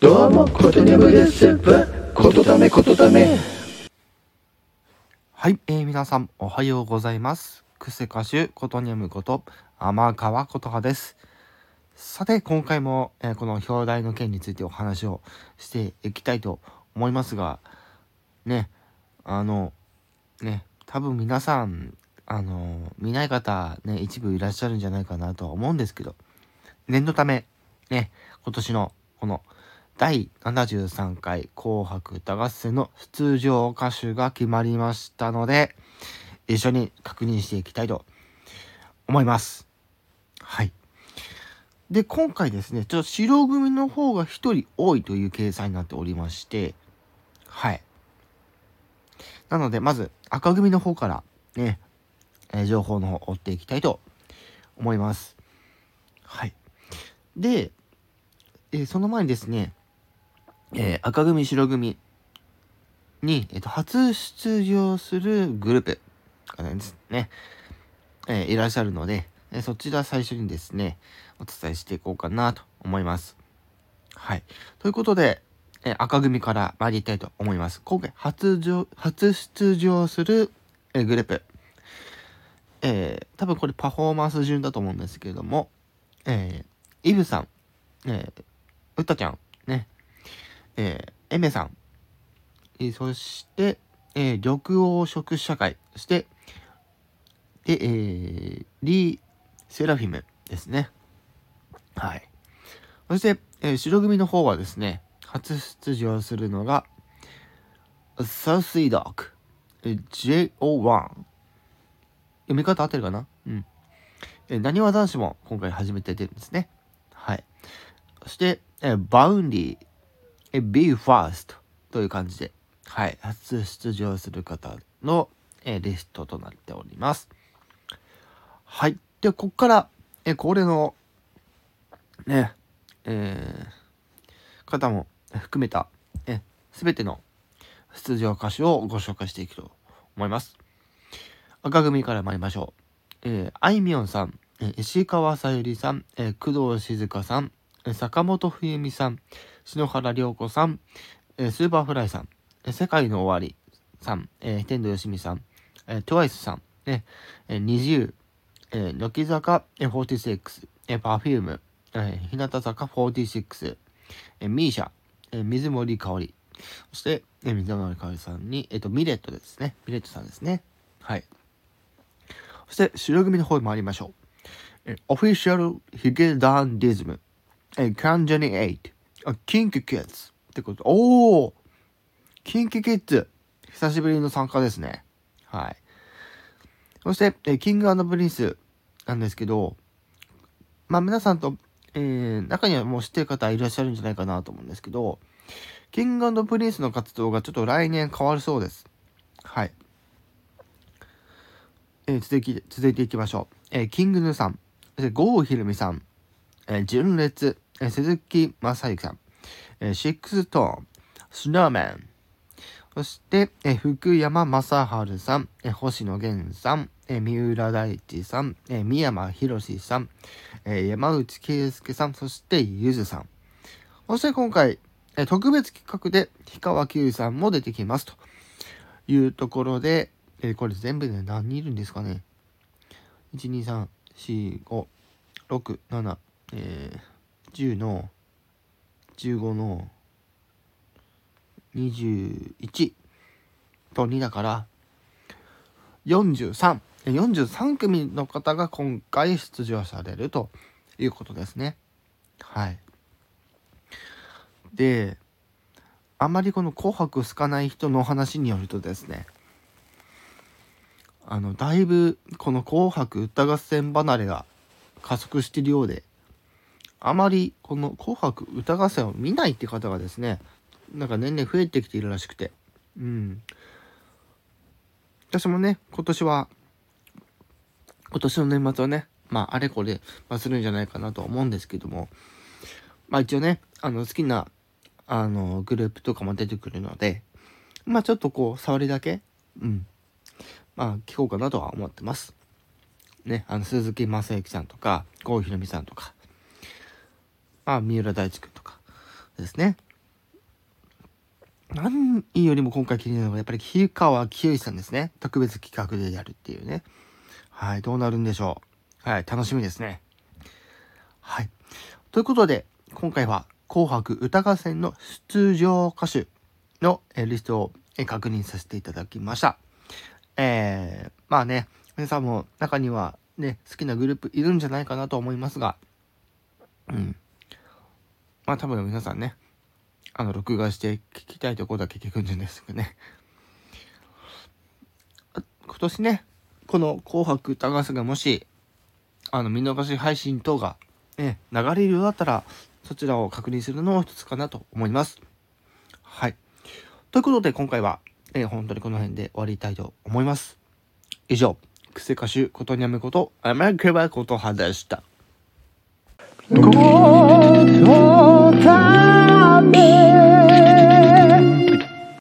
どうも、ことにゃむです。ことだめ、ことだめ。はい、えー、皆さんおはようございます。クセ歌手ことにゃむこと天川琴葉です。さて今回も、えーこの表題の件についてお話をしていきたいと思いますがねあのね多分皆さんあの見ない方ね一部いらっしゃるんじゃないかなとは思うんですけど念のためね今年のこの第73回紅白歌合戦の出場歌手が決まりましたので、一緒に確認していきたいと思います。はい。で、今回ですね、ちょっと白組の方が1人多いという計算になっておりまして、はい。なので、まず赤組の方からね、えー情報の方を追っていきたいと思います。はい。で、えーその前にですね、えー赤組白組に、えっと初出場するグループがですね、えーいらっしゃるので、えーそちら最初にですねお伝えしていこうかなと思います。はい。ということで、えー赤組から参りたいと思います。今回初初出場する、えグループ、えー多分これパフォーマンス順だと思うんですけれども、えイブさん、えうったちゃん、ね、えー、エメさん、えーそして、えー緑黄色社会、そして、で、えーリー・セラフィムですね。はい。そして、えー白組の方はですね、初出場するのが、サウスイドック、JO1。読み方合ってるかな？うん。えー、なにわ男子も今回初めて出るんですね。はい。そして、えーバウンディ、え Be First という感じで、はい、初出場する方の、えリストとなっております。はい。で、ここから、え恒例の、ね、えー方も含めた、えすべての出場歌手をご紹介していくと思います。赤組から参りましょう。えーあいみょんさん、え石川さゆりさん、え工藤静香さん、坂本冬美さん、篠原涼子さん、 Superfly さん、 SEKAI NO OWARI さん、天童よしみさん、えー、TWICE さん、ね、えー、NiziU、えー乃木坂46、えー、Perfume、えー日向坂46、えー、ミーシャ、水森かおり、そして、水森かおりさんに、えっ、と、ミレットですね。ミレットさんですね。はい。そして、白組の方に参りましょう。えオフィシャルヒゲダンディズム、え関ジャニ8、あキンキキッズってこと。おおキンキキッズ久しぶりの参加ですね。はい。そして、えキングプリンスなんですけど、まあ皆さんと、えー、中にはもう知ってる方いらっしゃるんじゃないかなと思うんですけど、キングプリンスの活動がちょっと来年変わるそうです。はい。えー続き、続いていきましょう。えーキングヌーさん、そして郷ひろみさん、え純烈、え鈴木雅之さん、えシックストーンズ、スノーマン、そして、え福山雅治さん、え星野源さん、え三浦大知さん、え三山ひろしさん、え山内圭介さん、そしてゆずさん。そして今回、え特別企画で氷川きゅうさんも出てきますというところで、えこれ全部で何人いるんですかね ?1、2、3、4、5、6、7、えー、10の、15の、21と2だから、43、え43組の方が今回出場されるということですね。はい。で、あまりこの紅白好かない人の話によるとですね、あの、だいぶこの紅白歌合戦離れが加速しているようで、あまりこの紅白歌合戦を見ないって方がですね、なんか年々増えてきているらしくて、うん。私もね、今年は、今年の年末はね、まあ、あれこれ、まあ、するんじゃないかなと思うんですけども、まあ一応ね、あの、好きな、あの、グループとかも出てくるので、まあちょっとこう、触りだけ、うん。まあ、聞こうかなとは思ってます。ね、あの、鈴木雅之さんとか、郷ひろみさんとか、あ、三浦大知くんとかですね。何よりも今回気になるのがやっぱり日川清さんですね。特別企画でやるっていうね。はい、どうなるんでしょう。はい、楽しみですね。はい。ということで、今回は紅白歌合戦の出場歌手のリストを確認させていただきました。えー、まあね、皆さんも中にはね、好きなグループいるんじゃないかなと思いますが、うん。まあ多分皆さんね、あの、録画して聞きたいところだけ聞くんですかね。今年ね、この紅白歌合戦がもし、あの、見逃し配信等が、ね、流れるようだったら、そちらを確認するのも一つかなと思います。はい。ということで、今回は、えー本当にこの辺で終わりたいと思います。以上、クセ歌手ことにゃむこと、甘くばことはでした。